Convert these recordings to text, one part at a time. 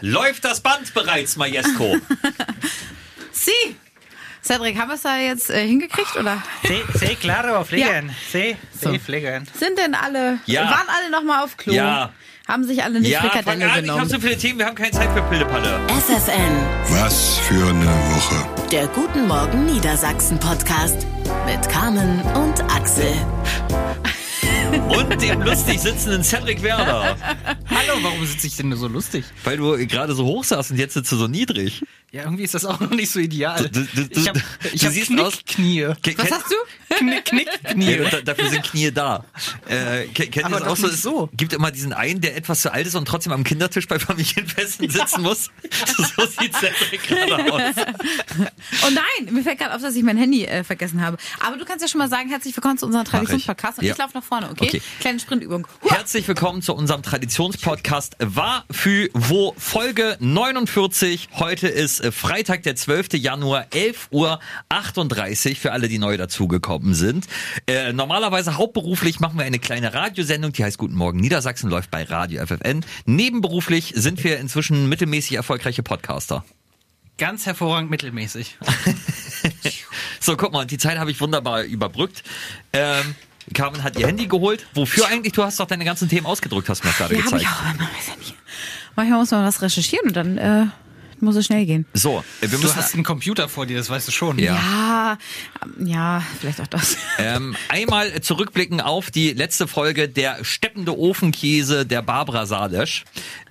Läuft das Band bereits, Majesco? Sie! Cedric, haben wir es da jetzt äh, hingekriegt oder? Sí, sí, claro, fliegen. Sí, So. sí, fliegen. Sind denn alle, Ja. waren alle nochmal auf Klo? Ja. Haben sich alle eine ja, Frikadelle an, ich habe genommen? so viele Themen, wir haben keine Zeit für Pillepalle. FFN, Was für eine Woche. der Guten Morgen Niedersachsen Podcast mit Carmen und Axel. Und dem lustig sitzenden Cedric Werner. Hallo, warum sitze ich denn nur so lustig? Weil du gerade so hoch saßt und jetzt sitzt du so niedrig. Ja, irgendwie ist das auch noch nicht so ideal. Du- du- du- ich habe ich du hab siehst aus- Knickknie. Was hast du? Knick, Knickknie. Ja, da, dafür sind Knie da. Äh, ke- kennt ihr Aber das doch auch so? nicht so. Es gibt immer diesen einen, der etwas zu alt ist und trotzdem am Kindertisch bei Familienfesten sitzen muss. so sieht Cedric gerade aus. Oh nein, mir fällt gerade auf, dass ich mein Handy äh, vergessen habe. Aber du kannst ja schon mal sagen, herzlich willkommen zu unserem Traditionspodcast und Ja. ich laufe nach vorne, okay? Okay. Kleine Sprintübung. Herzlich willkommen zu unserem Traditionspodcast War für Wo Folge 49. Heute ist äh, Freitag, der 12. Januar, 11.38 Uhr für alle, die neu dazugekommen sind. Äh, normalerweise hauptberuflich machen wir eine kleine Radiosendung, die heißt Guten Morgen Niedersachsen, läuft bei Radio FFN. Nebenberuflich sind wir inzwischen mittelmäßig erfolgreiche Podcaster. Ganz hervorragend mittelmäßig. So, guck mal, die Zeit habe ich wunderbar überbrückt. Ähm, Carmen hat ihr Handy geholt. Wofür eigentlich? Du hast doch deine ganzen Themen ausgedrückt, hast du mir gerade Ja, gezeigt. ja. Manchmal muss man was recherchieren und dann äh, muss es schnell gehen. So, äh, wir Du müssen hast einen Computer vor dir, das weißt du schon. Ja. Ja, ähm, ja, vielleicht auch das. Ähm, einmal zurückblicken auf die letzte Folge der steppende Ofenkäse der Barbara Salesch.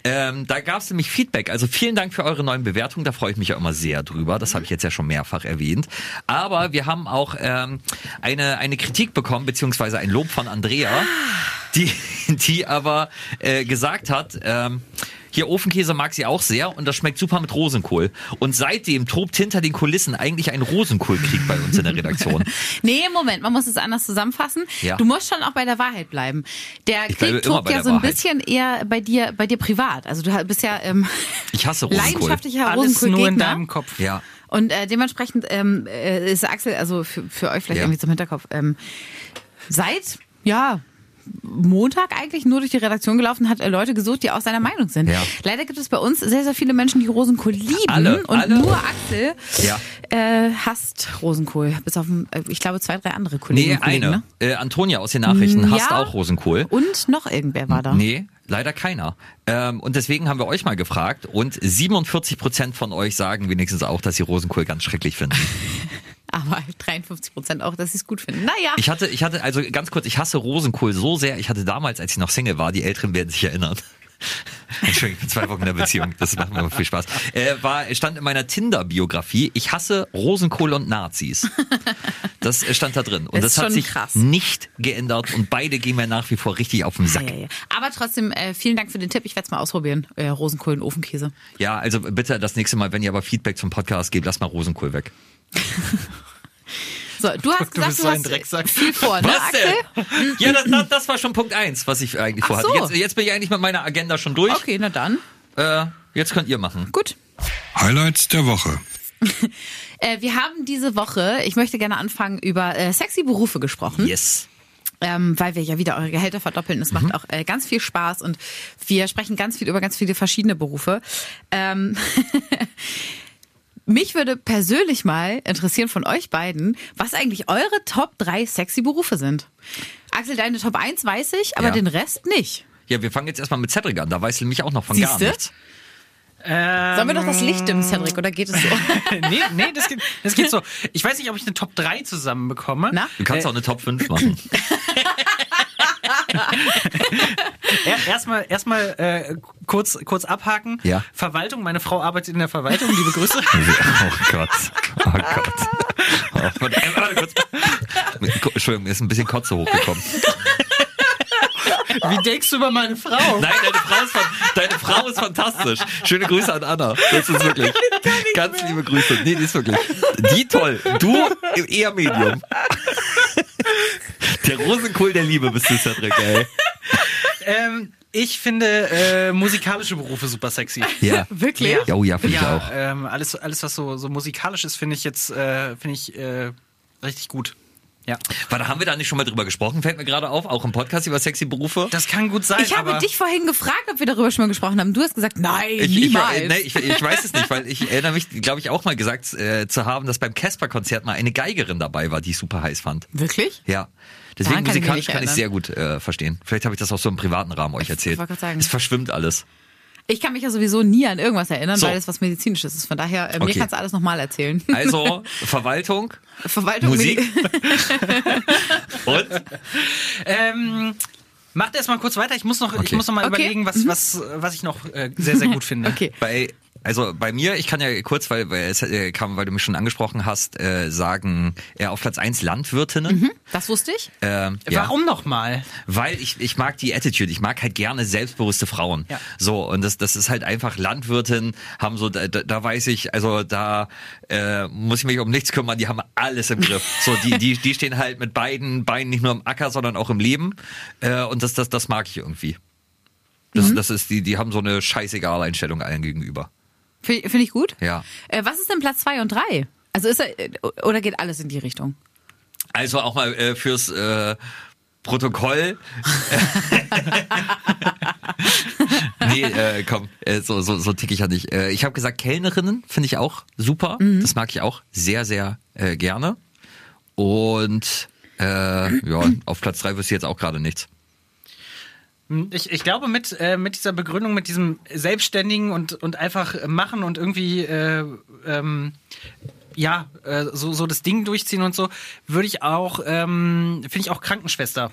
Ähm, da gab es nämlich Feedback. Also vielen Dank für eure neuen Bewertungen. Da freue ich mich ja immer sehr drüber. Das habe ich jetzt ja schon mehrfach erwähnt. Aber wir haben auch ähm, eine, eine Kritik bekommen, beziehungsweise ein Lob von Andrea, die, die aber äh, gesagt hat, ähm, hier Ofenkäse mag sie auch sehr und das schmeckt super mit Rosenkohl. Und seitdem tobt hinter den Kulissen eigentlich ein Rosenkohlkrieg bei uns in der Redaktion. Nee, Moment, man muss es anders zusammenfassen. Ja. Du musst schon auch bei der Wahrheit bleiben. Der Ich Krieg tobt ja so ein Wahrheit. bisschen eher bei dir, bei dir privat. Also du bist ja ähm, Ich hasse Rosenkohl. leidenschaftlicher Alles nur in deinem Kopf. Ja. Und äh, dementsprechend ähm, äh, ist Axel, also für, für euch vielleicht Ja. irgendwie zum Hinterkopf, ähm, seit, ja, Montag eigentlich nur durch die Redaktion gelaufen, hat äh, Leute gesucht, die auch seiner Meinung sind. Ja. Leider gibt es bei uns sehr, sehr viele Menschen, die Rosenkohl lieben. Alle, und alle. nur Axel Ja. äh, hasst Rosenkohl. Bis auf, äh, ich glaube, zwei, drei andere Kollegen Nee, Kollegen. eine. Ne? Äh, Antonia aus den Nachrichten hasst Ja. auch Rosenkohl. Und noch irgendwer war da. Nee, leider keiner. Ähm, und deswegen haben wir euch mal gefragt und 47 Prozent von euch sagen wenigstens auch, dass sie Rosenkohl ganz schrecklich finden. Aber 53 Prozent auch, dass sie es gut finden. Naja. Ich hatte, ich hatte, also ganz kurz, ich hasse Rosenkohl so sehr. Ich hatte damals, als ich noch Single war, die Älteren werden sich erinnern. Entschuldigung, ich bin zwei Wochen in der Beziehung. Das macht mir viel Spaß. Äh, war, stand in meiner Tinder-Biografie, ich hasse Rosenkohl und Nazis. Das stand da drin. Und Das das, hat sich krass. nicht geändert und beide gehen mir nach wie vor richtig auf den Sack. Ja, ja, ja. Aber trotzdem, äh, vielen Dank für den Tipp. Ich werde es mal ausprobieren. Äh, Rosenkohl und Ofenkäse. Ja, also bitte das nächste Mal, wenn ihr aber Feedback zum Podcast gebt, lasst mal Rosenkohl weg. So, du hast Du gesagt, du hast Drecksack. viel vor, ne, Was Axel? denn? Ja, das, das, das war schon Punkt eins, was ich eigentlich vorhatte. so. Jetzt, jetzt bin ich eigentlich mit meiner Agenda schon durch. Okay, na dann. Äh, jetzt könnt ihr machen. Gut. Highlights der Woche. Äh, wir haben diese Woche, ich möchte gerne anfangen, über äh, sexy Berufe gesprochen. Yes. ähm, weil wir ja wieder eure Gehälter verdoppeln. Es macht auch äh, ganz viel Spaß und wir sprechen ganz viel über ganz viele verschiedene Berufe. Ähm, mich würde persönlich mal interessieren von euch beiden, was eigentlich eure Top 3 sexy Berufe sind. Axel, deine Top 1 weiß ich, aber Ja. den Rest nicht. Ja, wir fangen jetzt erstmal mit Cedric an. Da weiß ich nämlich auch noch von gar Siehste? nichts. Ähm, Sollen wir doch das Licht im Cedric oder geht es so? nee, nee, das geht, das geht so. Ich weiß nicht, ob ich eine Top 3 zusammenbekomme. Na? Du kannst Äh, auch eine Top 5 machen. Er, erstmal erstmal äh, kurz, kurz abhaken. Ja. Verwaltung, meine Frau arbeitet in der Verwaltung, liebe Grüße. oh Gott. Oh Gott. Oh, warte, kurz. Entschuldigung, mir ist ein bisschen Kotze hochgekommen. Wie denkst du über meine Frau? Nein, deine Frau, ist deine Frau ist fantastisch. Schöne Grüße an Anna. Das ist wirklich. Ganz liebe Grüße. Nee, die ist wirklich. Die toll. Du eher Medium. Der Rosenkohl der Liebe bist du, Cedric, ey. Ähm, ich finde äh, musikalische Berufe super sexy. Ja. Wirklich? Ja, oh ja, finde ich Ja, auch. ähm, alles, alles, was so, so musikalisch ist, finde ich jetzt, äh, finde ich äh, richtig gut. Ja. Warte, haben wir da nicht schon mal drüber gesprochen? Fällt mir gerade auf, auch im Podcast über sexy Berufe. Das kann gut sein, Ich habe aber dich vorhin gefragt, ob wir darüber schon mal gesprochen haben. Du hast gesagt, nein, Ich, ich, niemals. nee, ich, ich weiß es nicht, weil ich erinnere mich, glaube ich, auch mal gesagt äh, zu haben, dass beim Casper-Konzert mal eine Geigerin dabei war, die ich super heiß fand. Wirklich? Ja. Deswegen Daran kann ich musikalisch kann ich sehr gut äh, verstehen. Vielleicht habe ich das auch so im privaten Rahmen euch erzählt. wollte gerade sagen. Es verschwimmt alles. Ich kann mich ja sowieso nie an irgendwas erinnern, So. weil es was Medizinisches ist. Von daher, äh, mir Okay. kannst du alles nochmal erzählen. Also Verwaltung Verwaltung, Musik und ähm, macht erst mal kurz weiter. Ich muss noch, ich Okay. muss noch mal Okay. überlegen, was, was, was ich noch äh, sehr, sehr gut finde. Okay. bei also bei mir, ich kann ja kurz, weil, weil es äh, kam, weil du mich schon angesprochen hast, äh, sagen, äh, auf Platz eins Landwirtinnen. Das wusste ich. Ähm, ja. Warum noch mal? Weil ich, ich mag die Attitude, ich mag halt gerne selbstbewusste Frauen. Ja. So, und das, das ist halt einfach Landwirtin, haben so, da, da da weiß ich, also da äh, muss ich mich um nichts kümmern, die haben alles im Griff. So, die, die, die stehen halt mit beiden Beinen nicht nur im Acker, sondern auch im Leben. Äh, und das, das, das mag ich irgendwie. Das, das ist, die, die haben so eine scheißegal Einstellung allen gegenüber. Finde find ich gut. Ja. Äh, was ist denn Platz zwei und drei? Also ist er, äh, oder geht alles in die Richtung? Also auch mal äh, fürs äh, Protokoll. nee, äh, komm, äh, so, so, so tick ich ja nicht. Äh, ich habe gesagt, Kellnerinnen finde ich auch super. Das mag ich auch sehr, sehr äh, gerne. Und äh, ja, auf Platz drei wüsste ich jetzt auch gerade nichts. Ich, ich glaube, mit, äh, mit dieser Begründung, mit diesem Selbstständigen und, und einfach machen und irgendwie, äh, ähm, ja, äh, so, so das Ding durchziehen und so, würde ich auch, ähm, finde ich auch Krankenschwester.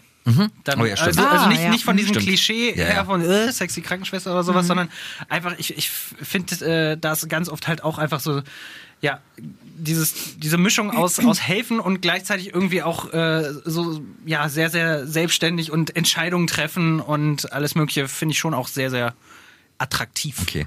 Dann, Oh ja, also, also Ah, nicht, ja. nicht von diesem Stimmt. Klischee Ja, her ja. von äh, sexy Krankenschwester oder sowas, sondern einfach, ich, ich finde äh, das ganz oft halt auch einfach so, ja, dieses, diese Mischung aus, aus helfen und gleichzeitig irgendwie auch äh, so, ja, sehr, sehr selbstständig und Entscheidungen treffen und alles Mögliche finde ich schon auch sehr, sehr attraktiv. Okay.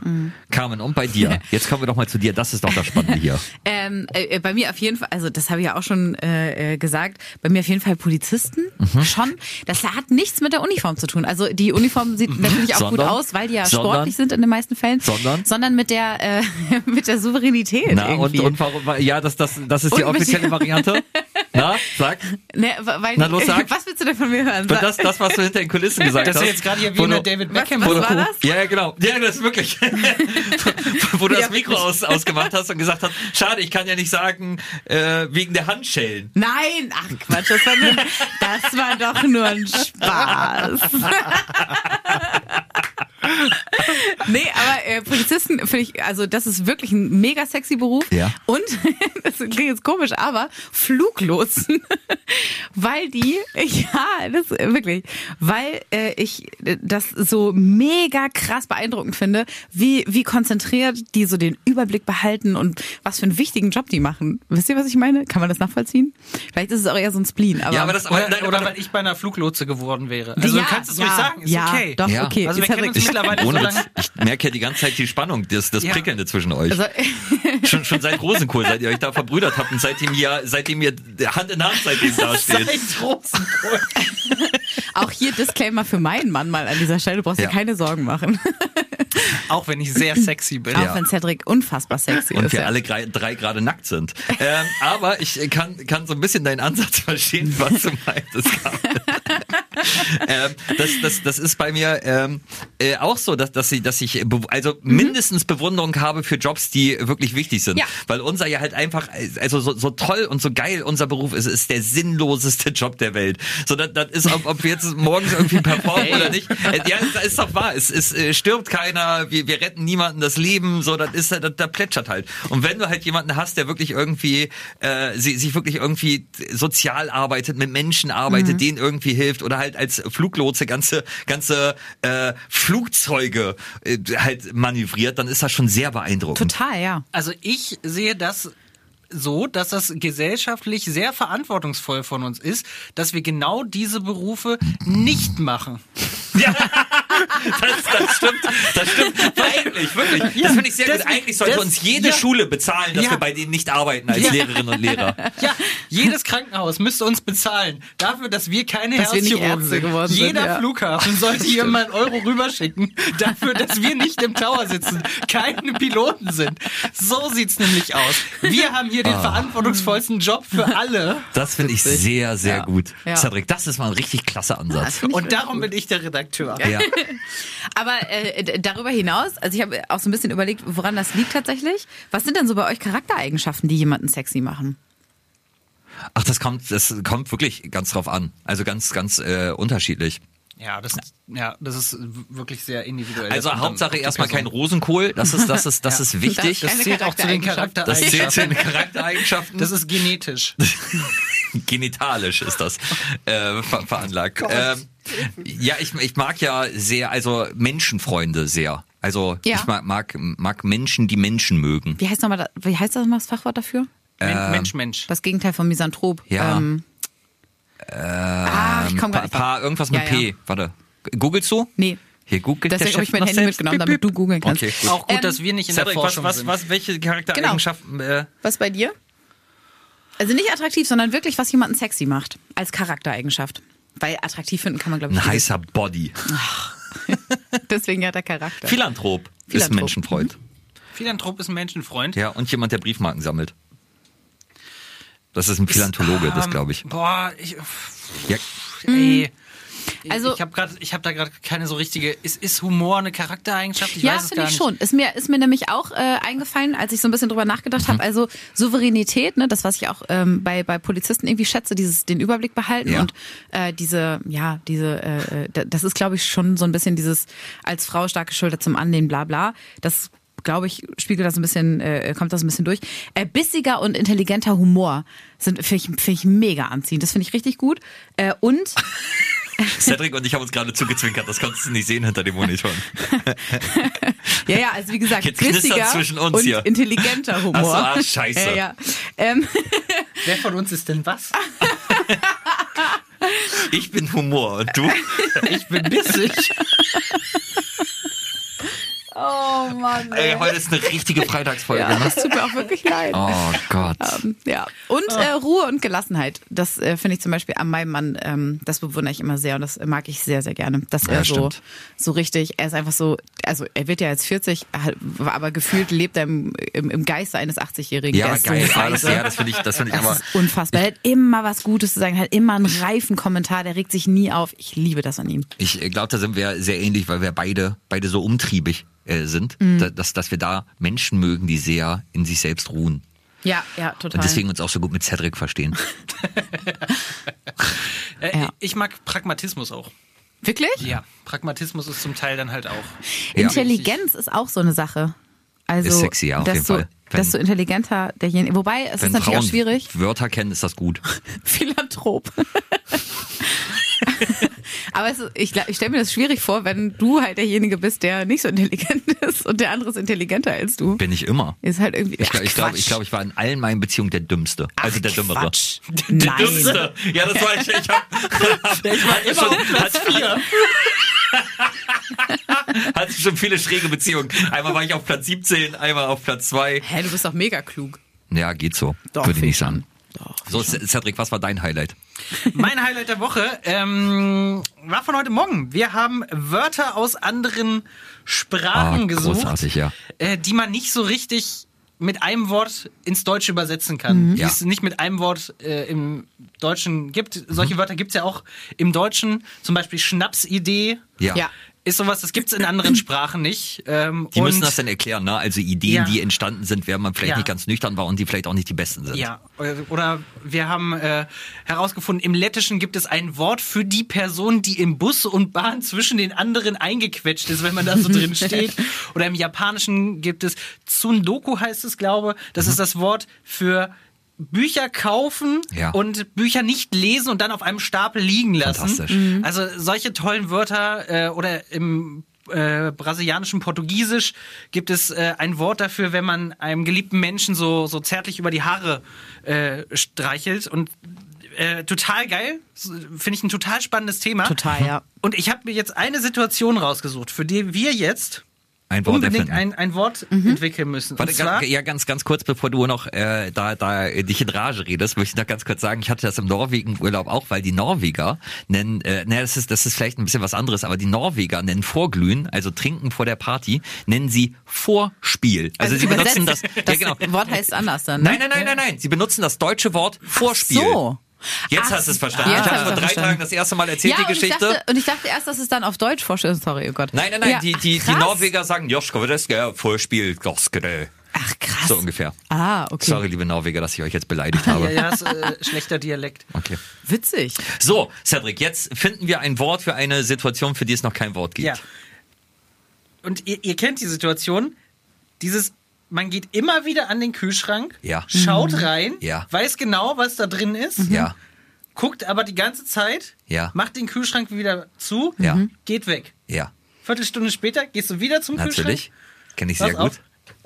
Carmen, und bei dir? Jetzt kommen wir doch mal zu dir. Das ist doch das Spannende hier. Ähm, äh, bei mir auf jeden Fall, also das habe ich ja auch schon äh, äh, gesagt, bei mir auf jeden Fall Polizisten Mhm. schon. Das hat nichts mit der Uniform zu tun. Also die Uniform sieht natürlich auch gut Sondern? aus, weil die ja Sondern? sportlich sind in den meisten Fällen. Sondern? Sondern mit der äh, mit der Souveränität Na, und, irgendwie. und warum? Ja, das, das, das ist die Und mit offizielle Variante. Na, sag. ne, weil Na, los, sag. was willst du denn von mir hören? Und das, das, was du hinter den Kulissen gesagt Das hast. ist jetzt gerade hier wie eine David Was- Beckham. was Doku. war das? Ja, ja, genau. Ja, das ist wirklich. wo du Ja, das Mikro aus, ausgemacht hast und gesagt hast, schade, ich kann ja nicht sagen, äh, wegen der Handschellen. Nein, ach Quatsch, das war, nur, das war doch nur ein Spaß. Nee, aber äh, Polizisten finde ich, also das ist wirklich ein mega sexy Beruf. Ja. Und, das klingt jetzt komisch, aber Fluglotsen, weil die, ja, das wirklich, weil äh, ich das so mega krass beeindruckend finde, wie, wie konzentriert die so den Überblick behalten und was für einen wichtigen Job die machen. Wisst ihr, was ich meine? Kann man das nachvollziehen? Vielleicht ist es auch eher so ein Spleen, aber. Ja, aber das, Oder, nein, oder weil ich bei einer Fluglotse geworden wäre. Also ja, du kannst es ja, ruhig sagen, ist ja, okay. Doch, Ja. okay. Also wir kennen uns mittlerweile so lange. Ich merke ja die ganze Zeit die Spannung, das, das Ja. Prickelnde zwischen euch. Also, schon, schon seit Rosenkohl, seit ihr euch da verbrüdert habt und seitdem ihr, seitdem ihr Hand in Hand seitdem da steht. Seit Rosenkohl. auch hier Disclaimer für meinen Mann mal an dieser Stelle. Du brauchst dir Ja. keine Sorgen machen. Auch wenn ich sehr sexy bin. Auch wenn Cedric unfassbar sexy Und ist. wir ja. alle drei, gerade nackt sind. Ähm, aber ich kann, kann so ein bisschen deinen Ansatz verstehen, was du meintest. Ähm, das, das, das ist bei mir ähm, äh, auch so, dass, dass ich, dass ich also mindestens Bewunderung habe für Jobs, die wirklich wichtig sind. Ja. Weil unser ja halt einfach, also so, so toll und so geil unser Beruf ist, ist der sinnloseste Job der Welt. So, das, das ist, ob, ob wir jetzt morgens irgendwie performen oder nicht. Äh, Ja, das ist doch wahr. Es, es äh, stirbt keiner, wir, wir retten niemanden das Leben, so, das ist, das, das plätschert halt. Und wenn du halt jemanden hast, der wirklich irgendwie, äh, sie, sich wirklich irgendwie sozial arbeitet, mit Menschen arbeitet, denen irgendwie hilft oder halt als Fluglotse ganze, ganze äh, Flugzeuge äh, halt manövriert, dann ist das schon sehr beeindruckend. Total, ja. Also ich sehe das so, dass das gesellschaftlich sehr verantwortungsvoll von uns ist, dass wir genau diese Berufe nicht machen. Das, das stimmt, das stimmt. Eigentlich, wirklich. Das finde ich sehr das- gut. Eigentlich sollte das- uns jede ja. Schule bezahlen, dass Ja. wir bei denen nicht arbeiten als Ja. Lehrerinnen und Lehrer. Ja, jedes Krankenhaus müsste uns bezahlen dafür, dass wir keine Dass wir nicht Herzchirurgen Ärzte sind. geworden sind, Jeder ja. Flughafen sollte hier mal einen Euro rüberschicken dafür, dass wir nicht im Tower sitzen, keine Piloten sind. So sieht's nämlich aus. Wir haben hier Ah. den verantwortungsvollsten Job für alle. Das finde ich sehr, sehr Ja. gut. Ja. Cedric, das ist mal ein richtig klasse Ansatz. Finde ich Und darum bin ich der Redakteur. Ja. Aber äh, darüber hinaus, also ich habe auch so ein bisschen überlegt, woran das liegt tatsächlich. Was sind denn so bei euch Charaktereigenschaften, die jemanden sexy machen? Ach, das kommt, das kommt wirklich ganz drauf an. Also ganz, ganz äh, unterschiedlich. Ja, das, ja, das ist wirklich sehr individuell. Also Das Hauptsache erstmal kein. Rosenkohl. Das ist, das ist, das ist wichtig. Das- Das zählt auch zu den Charaktereigenschaft. Das zählt zu den Charaktereigenschaften. Charaktereigenschaften. Das ist genetisch. genitalisch ist das äh, ver veranlagt. Ähm, ja, ich, ich mag ja sehr, also Menschenfreunde sehr. Also Ja. ich mag, mag, mag Menschen, die Menschen mögen. Wie heißt, noch mal, da- wie heißt das mal das Fachwort dafür? Men- Mensch, Mensch. Das Gegenteil von Misanthrop. Ja. Ähm, ah, ich komm Pa, grad nicht pa, irgendwas mit Ja, P. ja. Warte. Googelst du? Nee. Hier googelt Deswegen habe ich mein Handy selbst. mitgenommen, damit du googeln kannst. Okay, gut. Auch gut, Ähm, dass wir nicht in der was, Forschung was, sind. was, welche Charaktereigenschaften? Äh, Was bei dir? Also nicht attraktiv, sondern wirklich, was jemanden sexy macht. Als Charaktereigenschaft. Weil attraktiv finden kann man, glaube ich, ein heißer Body. Deswegen hat er Charakter. Philanthrop, ist Philanthrop. Menschenfreund. Philanthrop ist ein Menschenfreund. Ja, und jemand, der Briefmarken sammelt. Das ist ein Philantologe, das Ähm, glaube ich. Boah, ich, Ja, ey. Also- ich habe gerade, ich habe da gerade keine so richtige. Ist, ist Humor eine Charaktereigenschaft? Ich ja, finde ich nicht. schon. Ist mir, ist mir nämlich auch äh, eingefallen, als ich so ein bisschen drüber nachgedacht habe. Also Souveränität, ne, das, was ich auch ähm, bei, bei Polizisten irgendwie schätze, dieses den Überblick behalten Ja. und äh, diese, ja, diese, äh, äh, das ist, glaube ich, schon so ein bisschen dieses als Frau starke Schulter zum Anlehnen, bla bla. Das glaube ich, spiegelt das ein bisschen, äh, kommt das ein bisschen durch. Äh, bissiger und intelligenter Humor sind finde ich, find ich mega anziehend. Das finde ich richtig gut. Äh, und Cedric und ich haben uns gerade zugezwinkert, das konntest du nicht sehen hinter dem Monitor. Ja, ja, also wie gesagt, Jetzt bissiger zwischen uns und hier. intelligenter Humor. Ach so, ah, scheiße. Ja, ja. Ähm, Wer von uns ist denn was? Ich bin Humor und du? Ich bin bissig. oh Mann. Ey, heute ist eine richtige Freitagsfolge. Ja, ne? das tut mir auch wirklich leid. Oh Gott. Ähm, Ja. Und äh, Ruhe und Gelassenheit. Das äh, finde ich zum Beispiel an meinem Mann, ähm, das bewundere ich immer sehr und das mag ich sehr, sehr gerne. Dass er Ja, so, stimmt. so richtig, er ist einfach so, also er wird ja jetzt 40, halt, aber gefühlt lebt er im, im, im Geiste eines 80-Jährigen. Ja, geil. So das, weise. ja, das finde ich, das finde ich Das aber. ist unfassbar. Er hat immer was Gutes zu sagen, hat immer einen reifen Kommentar, der regt sich nie auf. Ich liebe das an ihm. Ich glaube, da sind wir sehr ähnlich, weil wir beide, beide so umtriebig äh, sind, Mhm. da, dass, dass wir da Menschen mögen, die sehr in sich selbst ruhen. Ja, ja, total. Und deswegen uns auch so gut mit Cedric verstehen. Äh, Ja. Ich mag Pragmatismus auch. Wirklich? Ja, Pragmatismus ist zum Teil dann halt auch. Ja. Intelligenz ist auch so eine Sache. Also, Ist sexy, ja, auf jeden desto, Fall. Wenn- desto intelligenter derjenige. Wobei, es ist natürlich Frauen auch schwierig. Wörter kennen, ist das gut. Philanthrop. Aber es ich, ich stelle mir das schwierig vor, wenn du halt derjenige bist, der nicht so intelligent ist und der andere ist intelligenter als du. Bin ich immer. Ist halt irgendwie. Ich glaube, ich, glaub, ich, glaub, ich war in allen meinen Beziehungen der Dümmste. Also der Dümmere. Quatsch. Der Nein. Dümmste. Ja, das war ich. Ich hab, ich war immer auf Platz vier. Hatte schon viele schräge Beziehungen. Einmal war ich auf Platz 17, einmal auf Platz 2. Hä, du bist doch mega klug. Ja, geht so. Doch, Würde ich nicht ich sagen. So, Cedric, was war dein Highlight? Mein Highlight der Woche ähm, war von heute Morgen. Wir haben Wörter aus anderen Sprachen Ah, gesucht, großartig, ja. äh, die man nicht so richtig mit einem Wort ins Deutsche übersetzen kann. Die Ja. es nicht mit einem Wort äh, im Deutschen gibt. Mhm. Solche Wörter gibt's ja auch im Deutschen. Zum Beispiel Schnapsidee. Ja. Ja. Ist sowas, das gibt's in anderen Sprachen nicht. Ähm, Die müssen das dann erklären, ne? Also Ideen, Ja. die entstanden sind, während man vielleicht Ja. nicht ganz nüchtern war und die vielleicht auch nicht die besten sind. Ja, oder wir haben äh, herausgefunden, im Lettischen gibt es ein Wort für die Person, die im Bus und Bahn zwischen den anderen eingequetscht ist, wenn man da so drin steht. Oder im Japanischen gibt es Tsundoku heißt es, glaube. Das ist das Wort für Bücher kaufen Ja. und Bücher nicht lesen und dann auf einem Stapel liegen lassen. Fantastisch. Also solche tollen Wörter äh, oder im äh, brasilianischen Portugiesisch gibt es äh, ein Wort dafür, wenn man einem geliebten Menschen so, so zärtlich über die Haare äh, streichelt und äh, total geil. Finde ich ein total spannendes Thema. Total, ja. Und ich habe mir jetzt eine Situation rausgesucht, für die wir jetzt Ein Wort unbedingt ein, ein Wort Mhm. entwickeln müssen. Warte, ganz, ja, ganz, ganz kurz, bevor du noch äh, da, da dich in Rage redest, möchte ich noch ganz kurz sagen, ich hatte das im Norwegen-Urlaub auch, weil die Norweger nennen, äh, naja, das ist, das ist vielleicht ein bisschen was anderes, aber die Norweger nennen Vorglühen, also trinken vor der Party, nennen sie Vorspiel. Also, sie benutzen das, übersetzt, ja genau. Das Wort heißt anders dann. Ne? Nein, nein, nein, nein, nein, sie benutzen das deutsche Wort Vorspiel. So. Jetzt Ach, hast du es verstanden. jetzt ich habe hab vor drei verstanden. Tagen das erste Mal erzählt, ja, die und ich, Geschichte. dachte, und ich dachte erst, dass es dann auf Deutsch vorstellt. Sorry, oh Gott. Nein, nein, nein, Ja, die, die, die. Norweger sagen Joschko, das ist Vorspiel, Goskere. Ach, krass. So ungefähr. Ah, okay. Sorry, liebe Norweger, dass ich euch jetzt beleidigt habe. ja, ja, ist äh, schlechter Dialekt. Okay. Witzig. So, Cedric, jetzt finden wir ein Wort für eine Situation, für die es noch kein Wort gibt. Ja. Und ihr, ihr kennt die Situation, dieses, man geht immer wieder an den Kühlschrank, Ja. schaut rein, Ja. weiß genau, was da drin ist, Ja. guckt aber die ganze Zeit, Ja. macht den Kühlschrank wieder zu, Ja. Mhm. geht weg. Ja. Viertelstunde später gehst du wieder zum Natürlich. Kenne ich Pass sehr gut. auf.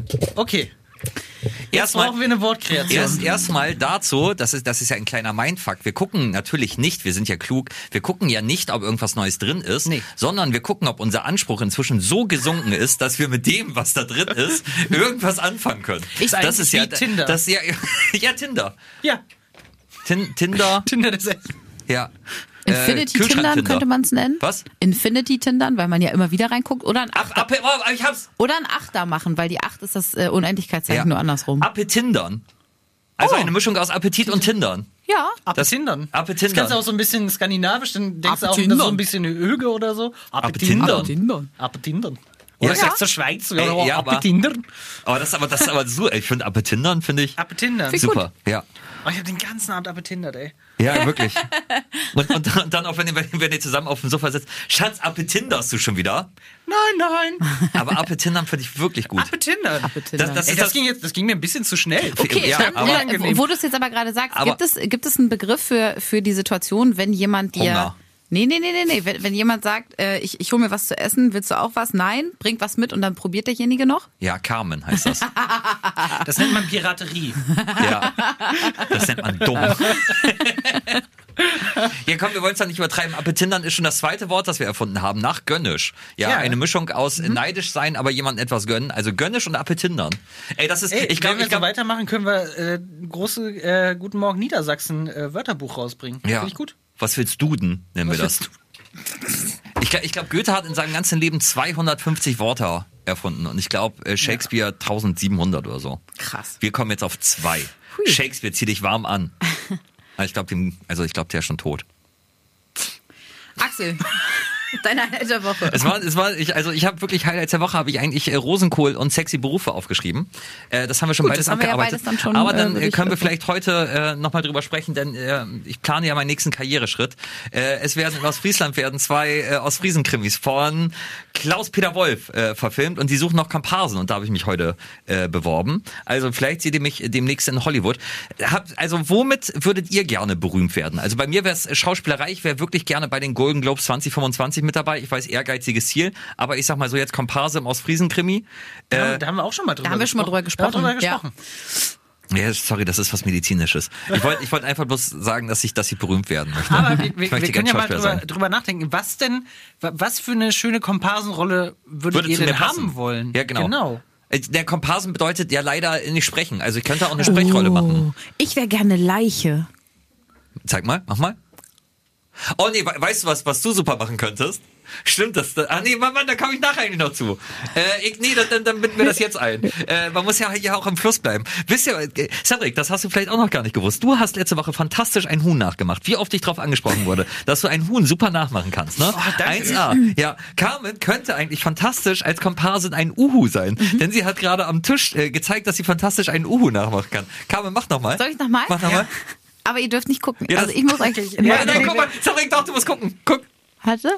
Kühlschrank. Okay, jetzt Erstmal, brauchen wir eine Wortkreation. Erst erstmal dazu, das ist, das ist ja ein kleiner Mindfuck. Wir gucken natürlich nicht, wir sind ja klug, wir gucken ja nicht, ob irgendwas Neues drin ist, Nee. sondern wir gucken, ob unser Anspruch inzwischen so gesunken ist, dass wir mit dem, was da drin ist, irgendwas anfangen können. Ist das ist ja Tinder. Das, ja, ja, Tinder. ja, Tin, Tinder, Tinder des Essen. ja. Infinity Äh, Tindern könnte man es nennen. Was? Infinity Tindern, weil man ja immer wieder reinguckt. Oder ein Ab, Achter, ab, oh, ich hab's. oder ein Achter machen, weil die Acht ist das äh, Unendlichkeitszeichen Ja. nur andersrum. Appetindern. Also Oh. eine Mischung aus Appetit und Tindern. ja. Appetindern. Appetindern. Das kannst du auch so ein bisschen skandinavisch, dann denkst du auch, das ist Appetindern. so ein bisschen Hüge oder so. Appetindern. Tindern. Appetindern. Oder Ja. sagst du Schweiz? Ja, Ey, ja, aber- Appetindern. Aber das ist aber, das ist aber so, ich finde Appetindern finde ich Appetindern. Super. Ja. Oh, ich habe den ganzen Abend appetindert, ey. Ja, wirklich. Und, und, dann- und dann auch, wenn ihr, wenn ihr zusammen auf dem Sofa sitzt, Schatz, Appetinderst du schon wieder? Nein, nein. Aber Appetindern finde ich wirklich gut. Appetindern. Das- das Ey, das, das- ging jetzt, das ging mir ein bisschen zu schnell. Okay, Ja, dann, aber- äh, wo du es jetzt aber gerade sagst, Aber- gibt es, gibt es einen Begriff für, für die Situation, wenn jemand dir. Hunger. Nee, nee, nee, nee, nee. Wenn, wenn jemand sagt, äh, ich, ich hole mir was zu essen, willst du auch was? Nein, bringt was mit und dann probiert derjenige noch? Ja, Carmen heißt das. Das nennt man Piraterie. Ja. Das nennt man dumm. Ja, komm, wir wollen es doch nicht übertreiben. Appetindern ist schon das zweite Wort, das wir erfunden haben, nach gönnisch. Ja, Ja. eine Mischung aus neidisch sein, aber jemandem etwas gönnen. Also gönnisch und Appetindern. Ey, das ist, Ey, ich glaube, wenn wir so weitermachen, können wir äh, große äh, Guten Morgen Niedersachsen äh, Wörterbuch rausbringen. ja. Finde ich gut. Was willst du denn, nennen wir Was das? Ich, ich glaube, Goethe hat in seinem ganzen Leben 250 Worte erfunden und ich glaube, äh, Shakespeare 1700 oder so. Krass. Wir kommen jetzt auf zwei. Hui. Shakespeare, zieh dich warm an. Aber Ich glaube, also ich glaube, der ist schon tot. Axel, deine Highlight der Woche. Es war, es war, ich, also ich habe wirklich Highlights der Woche habe ich eigentlich äh, Rosenkohl und sexy Berufe aufgeschrieben. Äh, das haben wir schon Gut, beides ja abgearbeitet. beides dann schon, Aber äh, dann äh, wirklich können wir vielleicht heute äh, nochmal drüber sprechen, denn äh, ich plane ja meinen nächsten Karriereschritt. Äh, es werden in Ostfriesland werden zwei äh, Ostfriesen-Krimis von Klaus-Peter Wolf äh, verfilmt und die suchen noch Komparsen und da habe ich mich heute äh, beworben. Also vielleicht seht ihr mich demnächst in Hollywood. Hab, also womit würdet ihr gerne berühmt werden? Also bei mir wäre es Schauspielerei, ich wäre wirklich gerne bei den Golden Globes 2025 mit dabei. Ich weiß, ehrgeiziges Ziel, aber ich sag mal so jetzt Komparse im Ostfriesen-Krimi. Da, Äh, haben, da haben wir auch schon mal drüber Da haben wir schon mal drüber gesprochen. Da haben wir gesprochen, drüber gesprochen. Ja, sorry, das ist was Medizinisches. Ich wollte ich wollte einfach bloß sagen, dass ich, dass ich berühmt werden möchte. Aber wir, wir, möchte wir können ja mal drüber, drüber nachdenken. Was denn, wa- was für eine schöne Komparsenrolle würdet Würde ihr denn haben wollen? Ja, genau. genau. Äh, Der Komparsen bedeutet ja leider nicht sprechen. Also ich könnte auch eine Sprechrolle machen. Oh, ich wäre gerne Leiche. Zeig mal, mach mal. Oh nee, we- weißt du was, was du super machen könntest? Stimmt das? da- Ah nee, Mann, Mann, da komme ich nachher eigentlich noch zu. Äh, ich, nee, dann, dann, dann binden wir das jetzt ein. Äh, man muss ja hier auch im Fluss bleiben. Wisst ihr, äh, Cedric, das hast du vielleicht auch noch gar nicht gewusst. Du hast letzte Woche fantastisch ein Huhn nachgemacht. Wie oft ich drauf angesprochen wurde, dass du ein Huhn super nachmachen kannst, ne? Oh, danke. 1A. Ja, Carmen könnte eigentlich fantastisch als Komparsin ein Uhu sein, Mhm. denn sie hat gerade am Tisch äh, gezeigt, dass sie fantastisch einen Uhu nachmachen kann. Carmen, mach noch mal. Soll ich nochmal? Mach nochmal. Aber ihr dürft nicht gucken. Ja, also ich muss euch. Ja, nein, nein, guck mal, Cedric, doch, du musst gucken. Guck. Warte.